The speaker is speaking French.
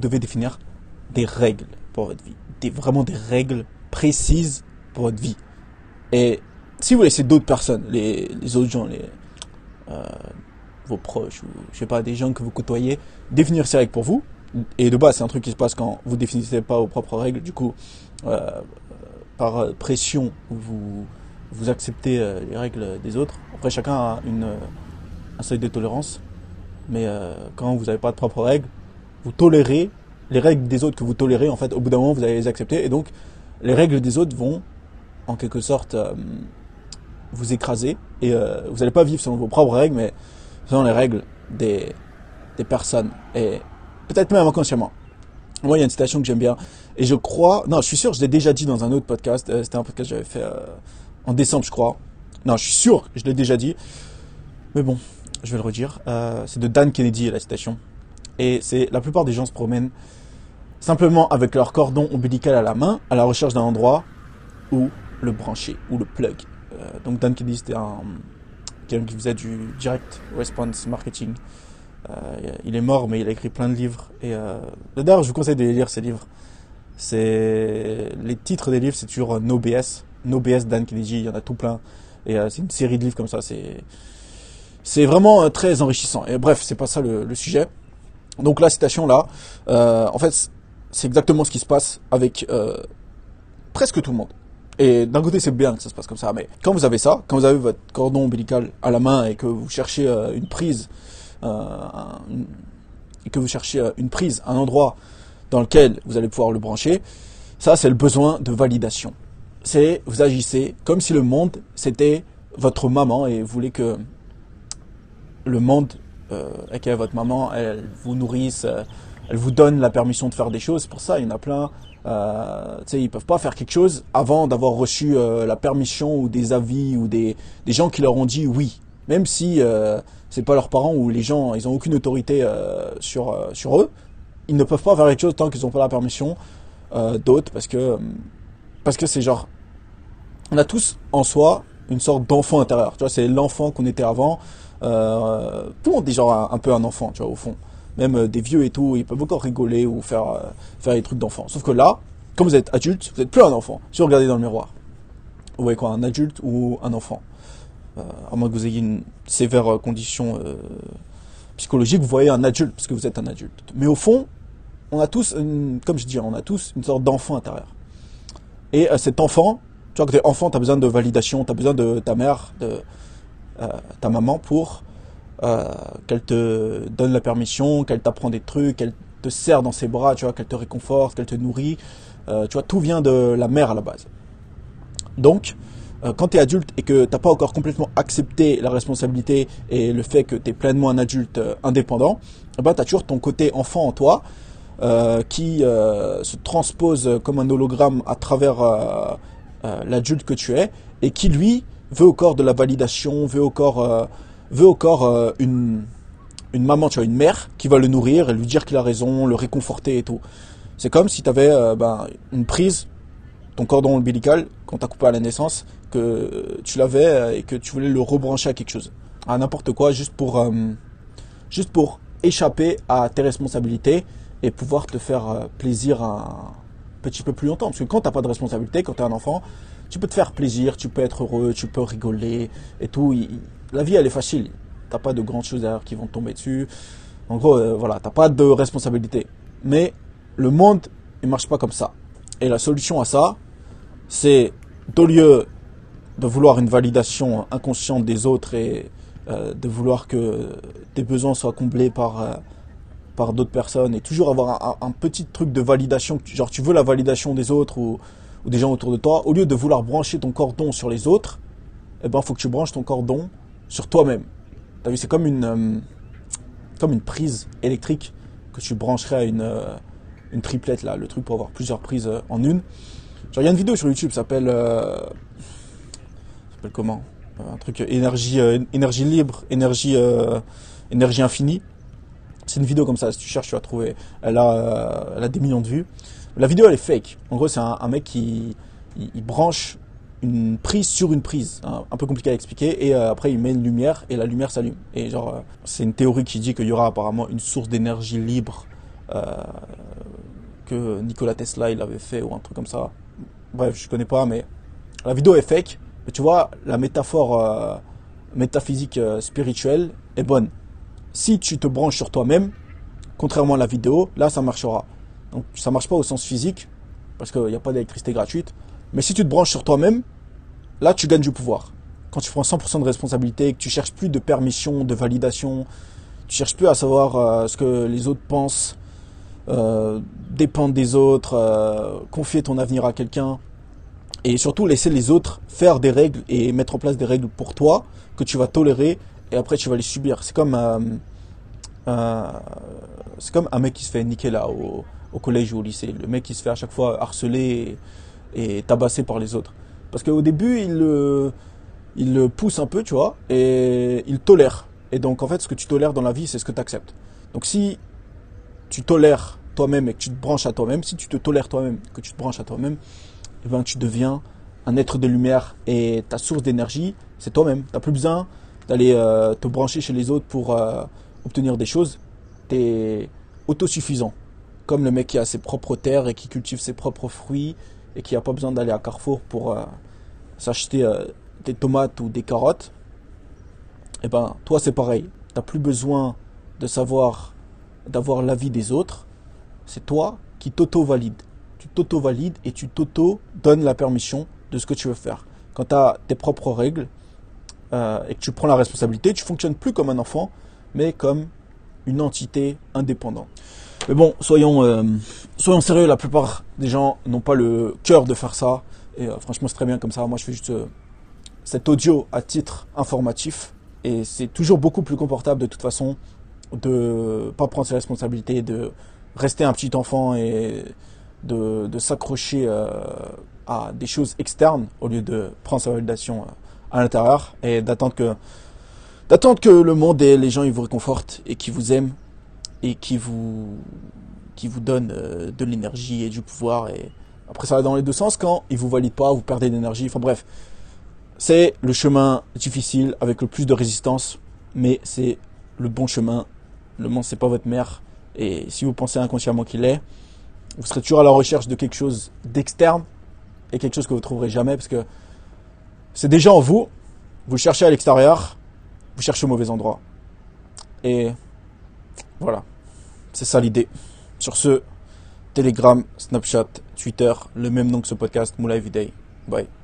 vous devez définir des règles pour votre vie. Des, vraiment des règles précises pour votre vie. Et si vous laissez d'autres personnes, les, autres gens, les, euh, vos proches, ou je sais pas, des gens que vous côtoyez, définir ces règles pour vous. Et de base, c'est un truc qui se passe quand vous définissez pas vos propres règles. Du coup, euh, par pression, vous, vous acceptez euh, les règles des autres. Après, chacun a une, un seuil de tolérance. Mais quand vous n'avez pas de propres règles, vous tolérez les règles des autres que vous tolérez. En fait, au bout d'un moment, vous allez les accepter. Et donc, les règles des autres vont, en quelque sorte, euh, vous écraser. Et euh, vous n'allez pas vivre selon vos propres règles, mais selon les règles des, des personnes. Et peut-être même inconsciemment. Moi, il y a une citation que j'aime bien. Et je crois, non, je suis sûr, je l'ai déjà dit dans un autre podcast. Euh, C'était un podcast que j'avais fait euh, en décembre, je crois. Non, je suis sûr que je l'ai déjà dit. Mais bon, je vais le redire. Euh, c'est de Dan Kennedy, la citation. Et c'est la plupart des gens se promènent simplement avec leur cordon ombilical à la main, à la recherche d'un endroit où le brancher, ou le plug. Euh, donc Dan Kennedy, c'était un quelqu'un qui faisait du direct response marketing. Euh, il est mort, mais il a écrit plein de livres. Et euh, d'ailleurs, je vous conseille de lire ces livres. C'est les titres des livres, c'est sur euh, NoBS, NoBS Dan Kennedy. Il y en a tout plein. Et c'est une série de livres comme ça. C'est vraiment très enrichissant. Et bref, c'est pas ça le sujet. Donc la citation là, euh, en fait, c'est exactement ce qui se passe avec euh, presque tout le monde. Et d'un côté, c'est bien que ça se passe comme ça, mais quand vous avez ça, quand vous avez votre cordon ombilical à la main et que vous cherchez euh, une prise, et que vous cherchez une prise, un endroit dans lequel vous allez pouvoir le brancher, ça, c'est le besoin de validation. C'est vous agissez comme si le monde c'était votre maman et vous voulez que le monde euh, avec votre maman, elle vous nourrisse, euh, elle vous donne la permission de faire des choses. Pour ça, il y en a plein. Euh, ils peuvent pas faire quelque chose avant d'avoir reçu euh, la permission ou des avis ou des, des gens qui leur ont dit oui, même si euh, c'est pas leurs parents ou les gens, ils ont aucune autorité sur sur eux. Ils ne peuvent pas faire quelque chose tant qu'ils n'ont pas la permission d'autres parce que parce que c'est genre on a tous en soi une sorte d'enfant intérieur. Tu vois, c'est l'enfant qu'on était avant. Euh, tout le monde est genre un, peu un enfant, tu vois, au fond. Même euh, des vieux et tout, ils peuvent encore rigoler ou faire, euh, faire des trucs d'enfant. Sauf que là, quand vous êtes adulte, vous n'êtes plus un enfant. Si vous regardez dans le miroir, vous voyez quoi, un adulte ou un enfant euh, À moins que vous ayez une sévère euh, condition euh, psychologique, vous voyez un adulte parce que vous êtes un adulte. Mais au fond, on a tous, comme je dis, on a tous une sorte d'enfant intérieur. Et euh, cet enfant, tu vois, que t'es enfant, tu as besoin de validation, tu as besoin de ta mère, de euh, ta maman pour euh, qu'elle te donne la permission, qu'elle t'apprend des trucs, qu'elle te serre dans ses bras, tu vois, qu'elle te réconforte, qu'elle te nourrit. Euh, tu vois, tout vient de la mère à la base. Donc, euh, quand tu es adulte et que t'as pas encore complètement accepté la responsabilité et le fait que tu es pleinement un adulte euh, indépendant, eh ben, tu as toujours ton côté enfant en toi euh, qui euh, se transpose comme un hologramme à travers euh, euh, l'adulte que tu es et qui lui veut encore de la validation, veut encore, euh, veut encore euh, une, une maman, tu vois, une mère qui va le nourrir et lui dire qu'il a raison, le réconforter et tout. C'est comme si tu avais ben, une prise, ton cordon ombilical, quand tu as coupé à la naissance, que tu l'avais euh, et que tu voulais le rebrancher à quelque chose, à n'importe quoi, juste pour, euh, juste pour échapper à tes responsabilités et pouvoir te faire euh, plaisir un petit peu plus longtemps. Parce que quand t'as pas de responsabilité, quand tu un enfant, tu peux te faire plaisir, tu peux être heureux, tu peux rigoler et tout. La vie, elle est facile. T'as pas de grandes choses derrière qui vont tomber dessus. En gros, euh, voilà, t'as pas de responsabilité. Mais le monde, il marche pas comme ça. Et la solution à ça, c'est au lieu de vouloir une validation inconsciente des autres et euh, de vouloir que tes besoins soient comblés par euh, par d'autres personnes et toujours avoir un, un- petit truc de validation, genre tu veux la validation des autres ou, ou des gens autour de toi, au lieu de vouloir brancher ton cordon sur les autres, eh ben faut que tu branches ton cordon sur toi-même. T'as vu, c'est comme une euh, comme une prise électrique que tu brancherais à une euh, une triplette là, le truc pour avoir plusieurs prises euh, en une. Genre il y a une vidéo sur YouTube, s'appelle s'appelle comment? Un truc énergie énergie libre, énergie énergie infinie. C'est une vidéo comme ça, si tu cherches, tu vas trouver. Elle a, elle a des millions de vues. La vidéo, elle est fake. En gros, c'est un, mec qui branche une prise sur une prise. un peu compliqué à expliquer. Et euh, après, il met une lumière et la lumière s'allume. Et genre, euh, c'est une théorie qui dit qu'il y aura apparemment une source d'énergie libre euh, que Nikola Tesla il avait fait ou un truc comme ça. Bref, je connais pas, mais la vidéo est fake. Mais tu vois, la métaphore métaphysique spirituelle est bonne. Si tu te branches sur toi-même, contrairement à la vidéo, là ça marchera. Donc ça marche pas au sens physique, parce qu'il n'y a pas d'électricité gratuite. Mais si tu te branches sur toi-même, là tu gagnes du pouvoir. Quand tu prends 100% de responsabilité, que tu cherches plus de permission, de validation, tu cherches plus à savoir euh, ce que les autres pensent, euh, dépendre des autres, euh, confier ton avenir à quelqu'un, et surtout laisser les autres faire des règles et mettre en place des règles pour toi que tu vas tolérer et après tu vas les subir. C'est comme comme un mec qui se fait niquer là au, collège ou au lycée. Le mec qui se fait à chaque fois harceler et, tabasser par les autres. Parce qu'au début, il le, il pousse un peu, tu vois, et il tolère. Et donc, en fait, ce que tu tolères dans la vie, c'est ce que tu acceptes. Donc, si tu tolères toi-même et que tu te branches à toi-même, si tu te tolères toi-même, que tu te branches à toi-même, eh ben, tu deviens un être de lumière et ta source d'énergie, c'est toi-même. Tu n'as plus besoin d'aller euh, te brancher chez les autres pour euh, obtenir des choses. Tu es autosuffisant. Comme le mec qui a ses propres terres et qui cultive ses propres fruits et qui n'a pas besoin d'aller à Carrefour pour euh, s'acheter des tomates ou des carottes. Eh ben, toi, c'est pareil. Tu n'as plus besoin de savoir, d'avoir l'avis des autres. C'est toi qui t'auto-valide. Tu t'auto-valides et tu t'auto-donnes la permission de ce que tu veux faire. Quand tu as tes propres règles euh, et que tu prends la responsabilité, tu fonctionnes plus comme un enfant, mais comme une entité indépendante. Mais bon, soyons, euh, soyons sérieux, la plupart des gens n'ont pas le cœur de faire ça. Et euh, franchement, c'est très bien comme ça. Moi, je fais juste cet audio à titre informatif. Et c'est toujours beaucoup plus confortable de toute façon de pas prendre ses responsabilités, de rester un petit enfant et de, s'accrocher euh, à des choses externes au lieu de prendre sa validation euh, à l'intérieur et d'attendre que d'attendre que le monde et les gens ils vous réconfortent et qui vous aiment et qui vous qui vous donnent euh, de l'énergie et du pouvoir et après ça va dans les deux sens quand ils vous valident pas vous perdez d'énergie enfin bref c'est le chemin difficile avec le plus de résistance, mais c'est le bon chemin. Le monde, c'est pas votre mère. Et si vous pensez inconsciemment qu'il est, vous serez toujours à la recherche de quelque chose d'externe et quelque chose que vous trouverez jamais parce que c'est déjà en vous. Vous cherchez à l'extérieur, vous cherchez au mauvais endroit. Et voilà, c'est ça l'idée. Sur ce, Telegram, Snapchat, Twitter, le même nom que ce podcast, Moula Everyday. Bye.